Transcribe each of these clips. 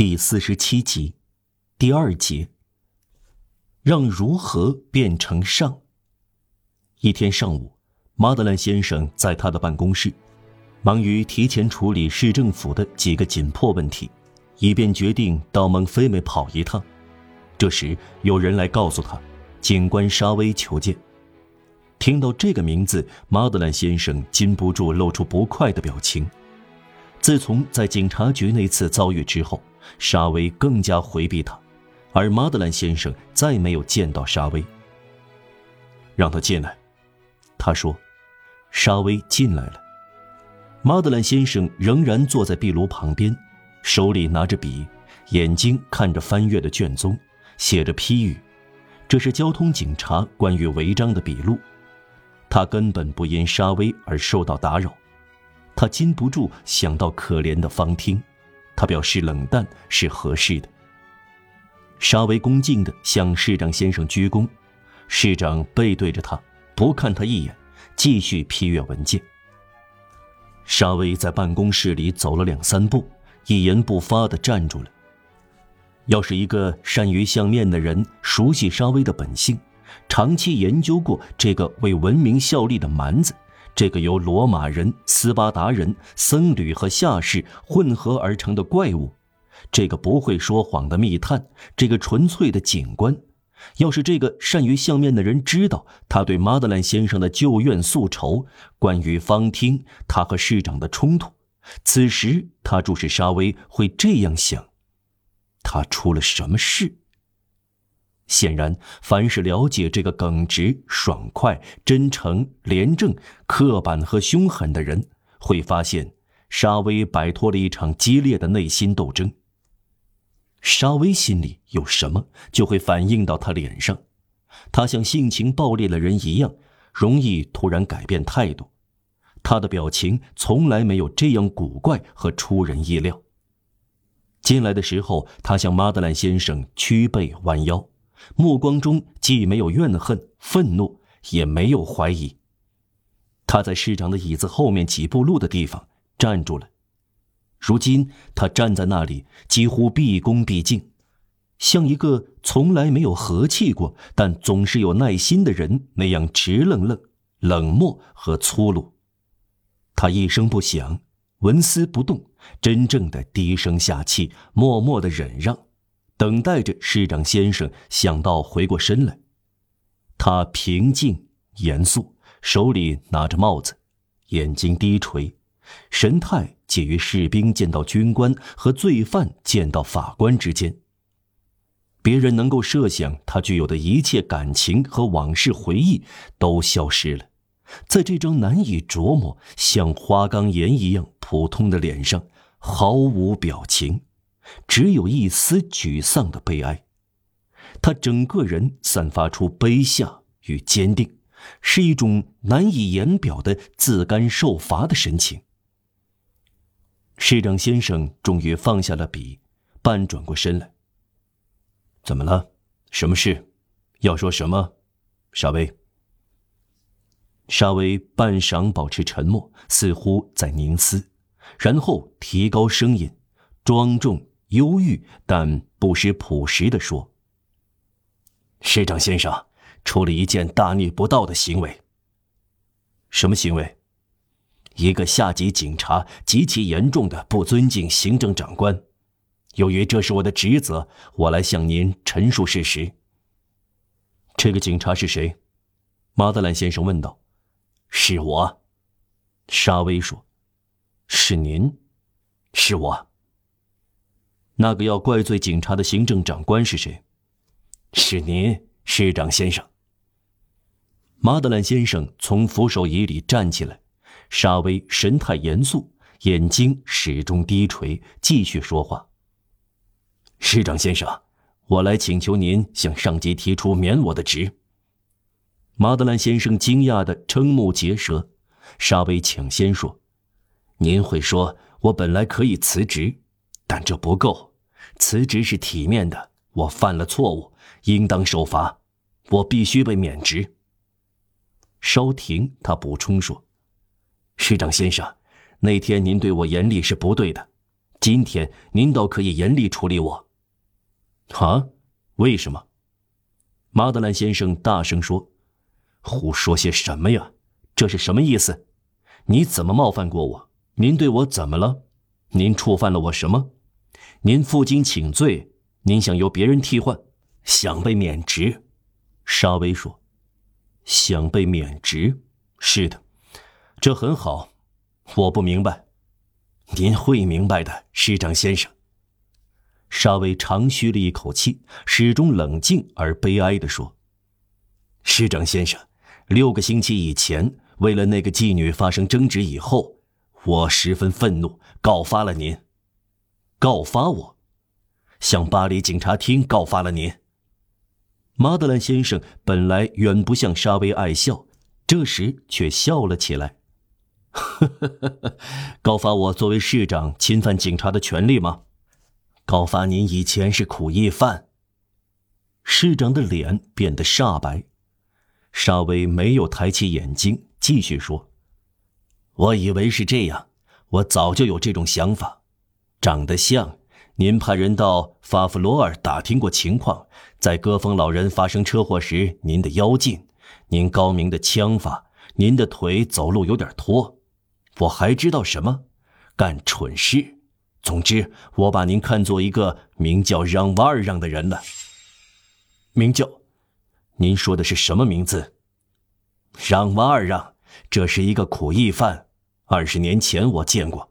第四十七集，第二节。让如何变成上？一天上午，马德兰先生在他的办公室，忙于提前处理市政府的几个紧迫问题，以便决定到蒙菲美跑一趟。这时，有人来告诉他，警官沙威求见。听到这个名字，马德兰先生禁不住露出不快的表情。自从在警察局那次遭遇之后，沙威更加回避他，而马德兰先生再没有见到沙威。让他进来，他说。沙威进来了。马德兰先生仍然坐在壁炉旁边，手里拿着笔，眼睛看着翻阅的卷宗，写着批语。这是交通警察关于违章的笔录。他根本不因沙威而受到打扰。他禁不住想到可怜的方汀，他表示冷淡是合适的。沙威恭敬地向市长先生鞠躬，市长背对着他，不看他一眼，继续批阅文件。沙威在办公室里走了两三步，一言不发地站住了。要是一个善于相面的人，熟悉沙威的本性，长期研究过这个为文明效力的蛮子。这个由罗马人、斯巴达人、僧侣和下士混合而成的怪物，这个不会说谎的密探，这个纯粹的警官，要是这个善于相面的人知道他对马德兰先生的旧怨宿仇，关于方汀他和市长的冲突，此时他注视沙威会这样想：他出了什么事？显然，凡是了解这个耿直、爽快、真诚、廉政、刻板和凶狠的人，会发现沙威摆脱了一场激烈的内心斗争。沙威心里有什么，就会反映到他脸上。他像性情暴烈的人一样，容易突然改变态度。他的表情从来没有这样古怪和出人意料。进来的时候，他向马德兰先生屈背弯腰。目光中既没有怨恨、愤怒，也没有怀疑。他在市长的椅子后面几步路的地方站住了。如今他站在那里，几乎毕恭毕敬，像一个从来没有和气过，但总是有耐心的人那样直愣愣、冷漠和粗鲁。他一声不响，纹丝不动，真正的低声下气，默默的忍让。等待着市长先生想到回过身来，他平静严肃，手里拿着帽子，眼睛低垂，神态介于士兵见到军官和罪犯见到法官之间。别人能够设想他具有的一切感情和往事回忆都消失了，在这张难以琢磨、像花岗岩一样普通的脸上，毫无表情。只有一丝沮丧的悲哀，他整个人散发出卑下与坚定，是一种难以言表的自甘受罚的神情。市长先生终于放下了笔，半转过身来。怎么了？什么事？要说什么？沙威。沙威半晌保持沉默，似乎在凝思，然后提高声音，庄重。忧郁，但不失朴实地说：“市长先生出了一件大逆不道的行为。什么行为？一个下级警察极其严重的不尊敬行政长官。由于这是我的职责，我来向您陈述事实。这个警察是谁？”马德兰先生问道。“是我。”沙威说。“是您？是我。”那个要怪罪警察的行政长官是谁？是您，市长先生。马德兰先生从扶手椅里站起来，沙威神态严肃，眼睛始终低垂，继续说话。市长先生，我来请求您向上级提出免我的职。马德兰先生惊讶的瞠目结舌，沙威抢先说：“您会说，我本来可以辞职，但这不够。”辞职是体面的，我犯了错误，应当受罚，我必须被免职。稍停，他补充说：“市长先生，那天您对我严厉是不对的，今天您倒可以严厉处理我。啊？为什么？马德兰先生大声说：“胡说些什么呀？这是什么意思？你怎么冒犯过我？您对我怎么了？您触犯了我什么？您负荆请罪？您想由别人替换？想被免职？”沙威说：“想被免职？是的，这很好。我不明白。”您会明白的，师长先生。沙威长吁了一口气，始终冷静而悲哀地说：“师长先生，六个星期以前，为了那个妓女发生争执以后，我十分愤怒，告发了您。告发我，向巴黎警察厅告发了您。”马德兰先生本来远不像沙威爱笑，这时却笑了起来。呵呵呵呵，告发我作为市长侵犯警察的权利吗？告发您以前是苦役犯。市长的脸变得煞白，沙威没有抬起眼睛，继续说：“我以为是这样，我早就有这种想法。长得像，您派人到法弗罗尔打听过情况，在戈峰老人发生车祸时，您的腰劲，您高明的枪法，您的腿走路有点拖。”我还知道什么？干蠢事。总之，我把您看作一个名叫让瓦尔让的人了。名叫？您说的是什么名字？让瓦尔让，这是一个苦役犯。二十年前我见过，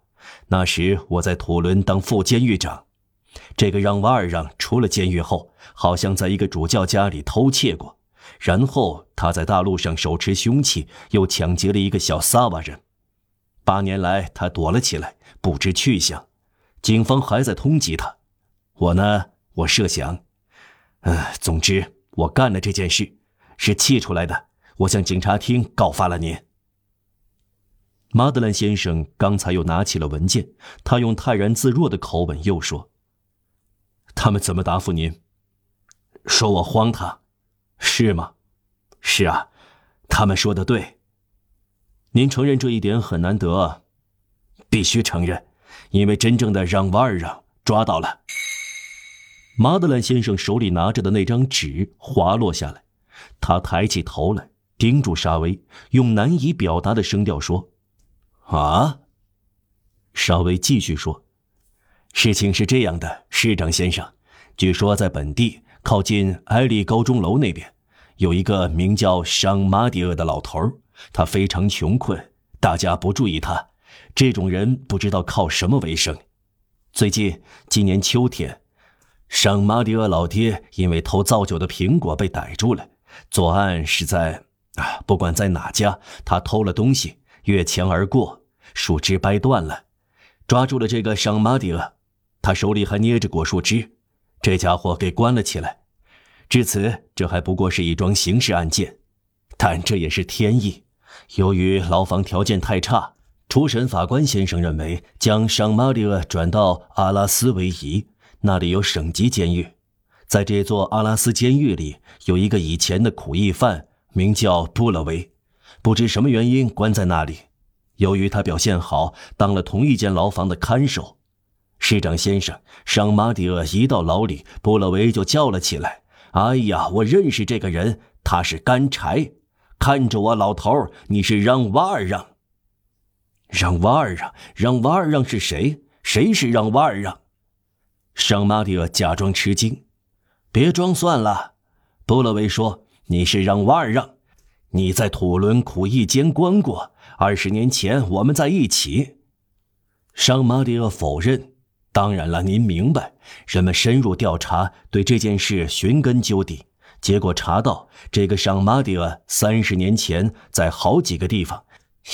那时我在土伦当副监狱长。这个让瓦尔让出了监狱后，好像在一个主教家里偷窃过，然后他在大路上手持凶器，又抢劫了一个小萨瓦人。八年来，他躲了起来，不知去向。警方还在通缉他。我呢，我设想，呃，总之，我干了这件事，是气出来的。我向警察厅告发了您。马德兰先生刚才又拿起了文件，他用泰然自若的口吻又说：“他们怎么答复您？说我荒唐，是吗？是啊，他们说的对。”您承认这一点很难得，必须承认，因为真正的让瓦尔让抓到了。马德兰先生手里拿着的那张纸滑落下来，他抬起头来，盯住沙威，用难以表达的声调说：“啊。”稍微继续说：“事情是这样的，市长先生，据说在本地靠近埃利高中楼那边，有一个名叫商马迪厄的老头儿。”他非常穷困，大家不注意他。这种人不知道靠什么为生。最近，今年秋天，圣马迪厄老爹因为偷造酒的苹果被逮住了。作案是在啊，不管在哪家，他偷了东西，越墙而过，树枝掰断了，抓住了这个圣马迪厄，他手里还捏着果树枝，这家伙给关了起来。至此，这还不过是一桩刑事案件，但这也是天意。由于牢房条件太差，初审法官先生认为将尚马里厄转到阿拉斯为宜，那里有省级监狱。在这座阿拉斯监狱里，有一个以前的苦役犯，名叫布勒维，不知什么原因关在那里。由于他表现好，当了同一间牢房的看守。市长先生，尚马迪厄一到牢里，布勒维就叫了起来：“哎呀，我认识这个人，他是干柴。”看着我，老头儿，你是让瓦尔让。让瓦尔让，让瓦尔让是谁？谁是让瓦尔让？圣马蒂厄假装吃惊，别装算了。布勒维说：“你是让瓦尔让，你在土伦苦役监关过，二十年前我们在一起。”圣马蒂厄否认。当然了，您明白，人们深入调查，对这件事寻根究底。结果查到，这个尚马迪厄三十年前在好几个地方，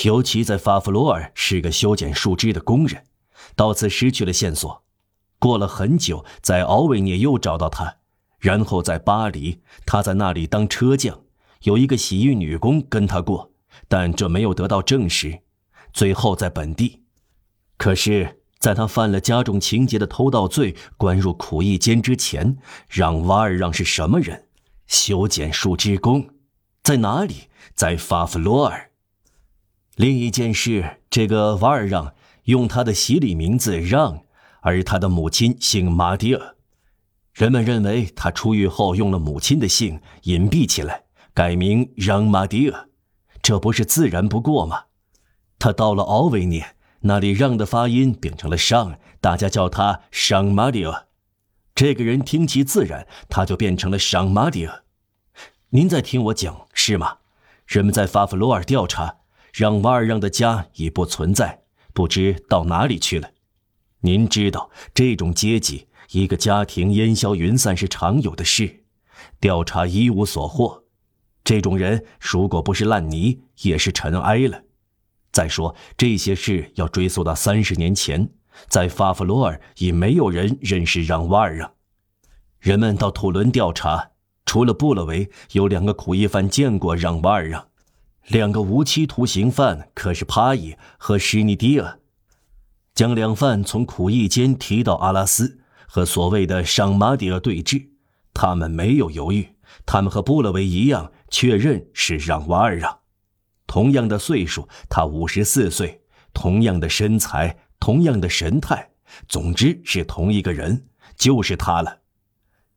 尤其在法弗罗尔是个修剪树枝的工人，到此失去了线索。过了很久，在奥维涅又找到他，然后在巴黎，他在那里当车匠，有一个洗浴女工跟他过，但这没有得到证实。最后在本地，可是，在他犯了加重情节的偷盗罪，关入苦役监之前，让瓦尔让是什么人？修剪树枝工，在哪里？在法弗罗尔。另一件事，这个瓦尔让用他的洗礼名字让，而他的母亲姓马迪尔。人们认为他出狱后用了母亲的姓隐蔽起来，改名让马迪尔，这不是自然不过吗？他到了奥维涅，那里让的发音变成了上，大家叫他上马迪尔。这个人听其自然，他就变成了上马迪尔。您在听我讲是吗？人们在法弗罗尔调查，让瓦尔让的家已不存在，不知到哪里去了。您知道这种阶级。一个家庭烟消云散是常有的事，调查一无所获。这种人如果不是烂泥，也是尘埃了。再说这些事要追溯到三十年前，在法弗罗尔已没有人认识让瓦尔让。人们到土伦调查，除了布勒维，有两个苦役犯见过让瓦尔让，两个无期徒刑犯可是帕伊和施尼迪尔，将两犯从苦役间提到阿拉斯。和所谓的上马迪尔对峙，他们没有犹豫，他们和布勒维一样确认是让瓦尔让。同样的岁数，他五十四岁，同样的身材，同样的神态，总之是同一个人，就是他了。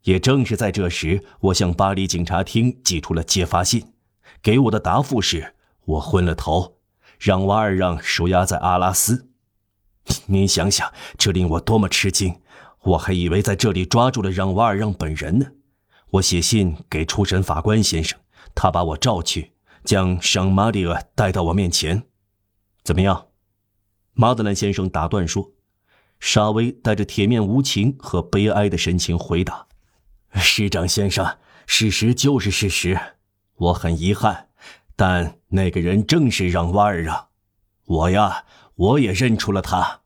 也正是在这时，我向巴黎警察厅寄出了揭发信，给我的答复是：我昏了头，让瓦尔让收押在阿拉斯。您想想，这令我多么吃惊！我还以为在这里抓住了让瓦尔让本人呢。我写信给初审法官先生，他把我召去，将圣马里厄带到我面前。怎么样？马德兰先生打断说。沙威带着铁面无情和悲哀的神情回答：“师长先生，事实就是事实。我很遗憾，但那个人正是让瓦尔让。我呀，我也认出了他。”